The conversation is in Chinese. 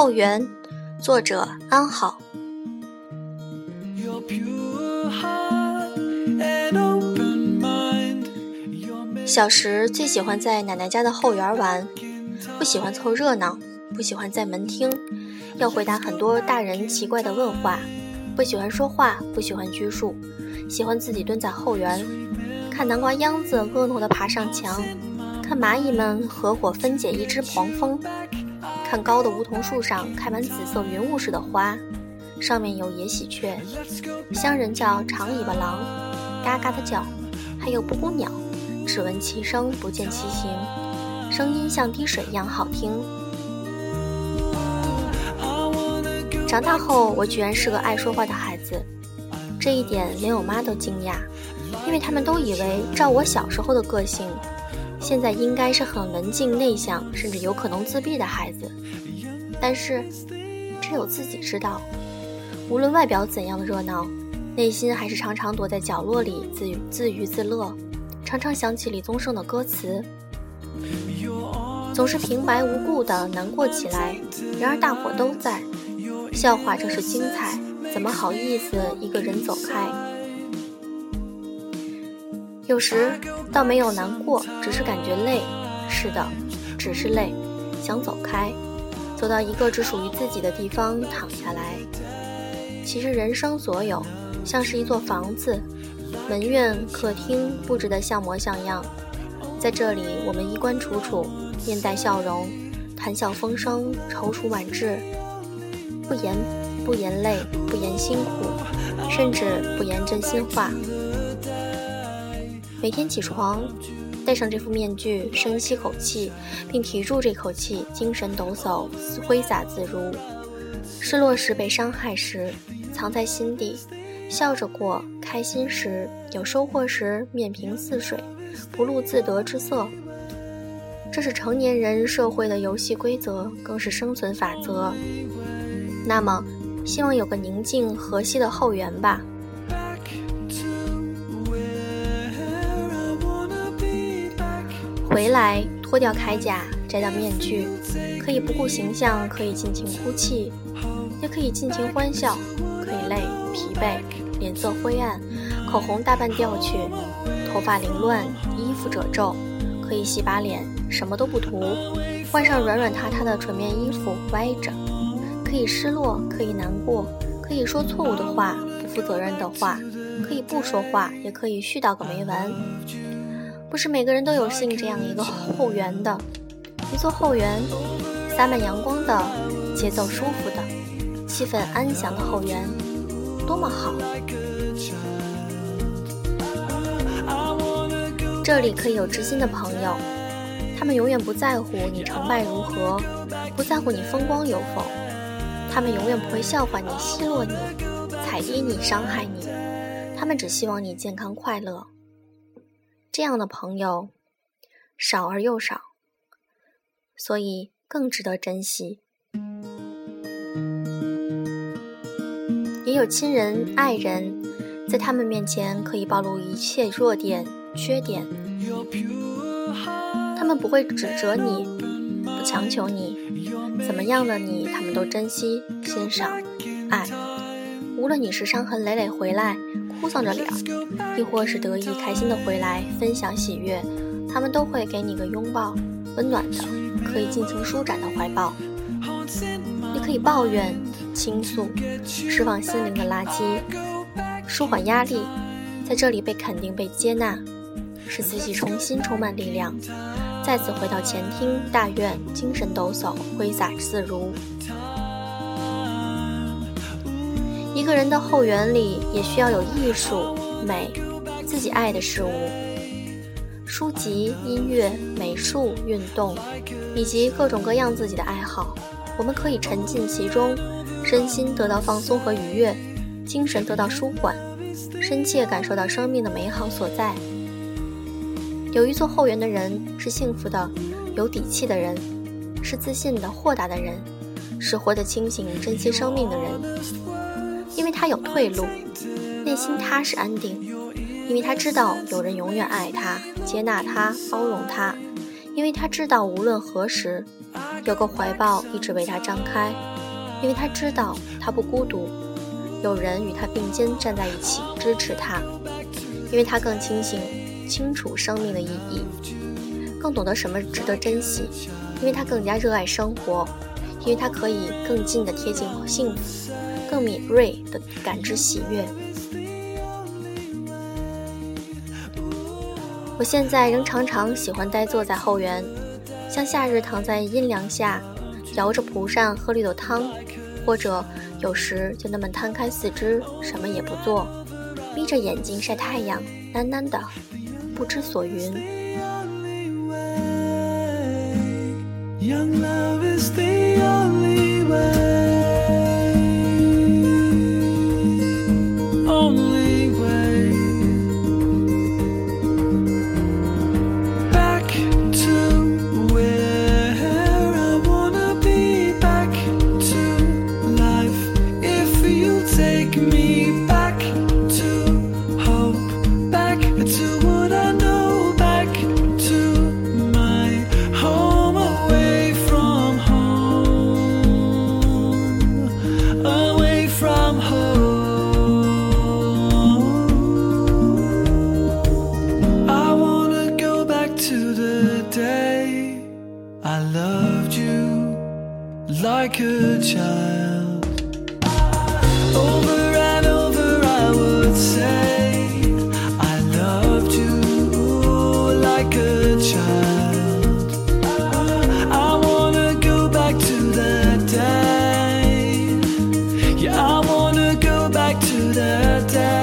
后园，作者安好。小时最喜欢在奶奶家的后园玩，不喜欢凑热闹，不喜欢在门厅，要回答很多大人奇怪的问话，不喜欢说话，不喜欢拘束，喜欢自己蹲在后园，看南瓜秧子婀娜地爬上墙，看蚂蚁们合伙分解一只黄蜂，看高的梧桐树上开满紫色云雾似的花，上面有野喜鹊，乡人叫长尾巴狼，嘎嘎的叫，还有布谷鸟。只闻其声，不见其形，声音像滴水一样好听。长大后，我居然是个爱说话的孩子，这一点连我妈都惊讶，因为他们都以为照我小时候的个性，现在应该是很文静内向，甚至有可能自闭的孩子。但是，只有自己知道，无论外表怎样的热闹，内心还是常常躲在角落里自自娱自乐。常常想起李宗盛的歌词，总是平白无故的难过起来。然而大伙都在，笑话正是精彩，怎么好意思一个人走开？有时倒没有难过，只是感觉累。是的，只是累，想走开，走到一个只属于自己的地方躺下来。其实人生所有，像是一座房子。门院、客厅布置得像模像样，在这里，我们衣冠楚楚，面带笑容，谈笑风生，踌躇满志，不言不言累，不言辛苦，甚至不言真心话。每天起床，戴上这副面具，深吸口气，并提住这口气，精神抖擞，挥洒自如。失落时，被伤害时，藏在心底。笑着过，开心时有收获时，面平似水，不露自得之色。这是成年人社会的游戏规则，更是生存法则。那么，希望有个宁静和谐的后园吧。回来，脱掉铠甲，摘掉面具，可以不顾形象，可以尽情哭泣，也可以尽情欢笑，可以累。疲惫，脸色灰暗，口红大半掉去，头发凌乱，衣服褶皱，可以洗把脸，什么都不涂，换上软软塌塌的纯棉衣服，歪着，可以失落，可以难过，可以说错误的话，不负责任的话，可以不说话，也可以絮叨个没完。不是每个人都有幸这样一个后园的，一座后园，洒满阳光的，节奏舒服的，气氛安详的后园。多么好！这里可以有知心的朋友，他们永远不在乎你成败如何，不在乎你风光有否，他们永远不会笑话你、奚落你、踩低你、伤害你，他们只希望你健康快乐。这样的朋友少而又少，所以更值得珍惜。也有亲人、爱人，在他们面前可以暴露一切弱点、缺点。他们不会指责你，不强求你，怎么样的你，他们都珍惜、欣赏、爱。无论你是伤痕累累回来，哭丧着脸，亦或是得意开心的回来，分享喜悦，他们都会给你个拥抱，温暖的，可以尽情舒展的怀抱。你可以抱怨。倾诉，释放心灵的垃圾，舒缓压力，在这里被肯定、被接纳，使自己重新充满力量，再次回到前厅大院，精神抖擞，挥洒自如。个人的后园里也需要有艺术、美，自己爱的事物，书籍、音乐、美术、运动，以及各种各样自己的爱好，我们可以沉浸其中。身心得到放松和愉悦，精神得到舒缓，深切感受到生命的美好所在。有一座后园的人是幸福的，有底气的人，是自信的、豁达的人，是活得清醒、珍惜生命的人。他有退路，内心踏实安定；因为他知道有人永远爱他、接纳他、包容他；因为他知道无论何时，有个怀抱一直为他张开，因为他知道他不孤独，有人与他并肩站在一起支持他，因为他更清醒、清楚生命的意义，更懂得什么值得珍惜，因为他更加热爱生活，因为他可以更近的贴近幸福，更敏锐的感知喜悦。我现在仍常常喜欢呆坐在后园，像夏日躺在阴凉下，摇着蒲扇喝绿豆汤，或者有时就那么摊开四肢，什么也不做，眯着眼睛晒太阳，喃喃的不知所云。like a child. Over and over, I would say, I loved you like a child. I wanna go back to that day. Yeah, I wanna go back to that day.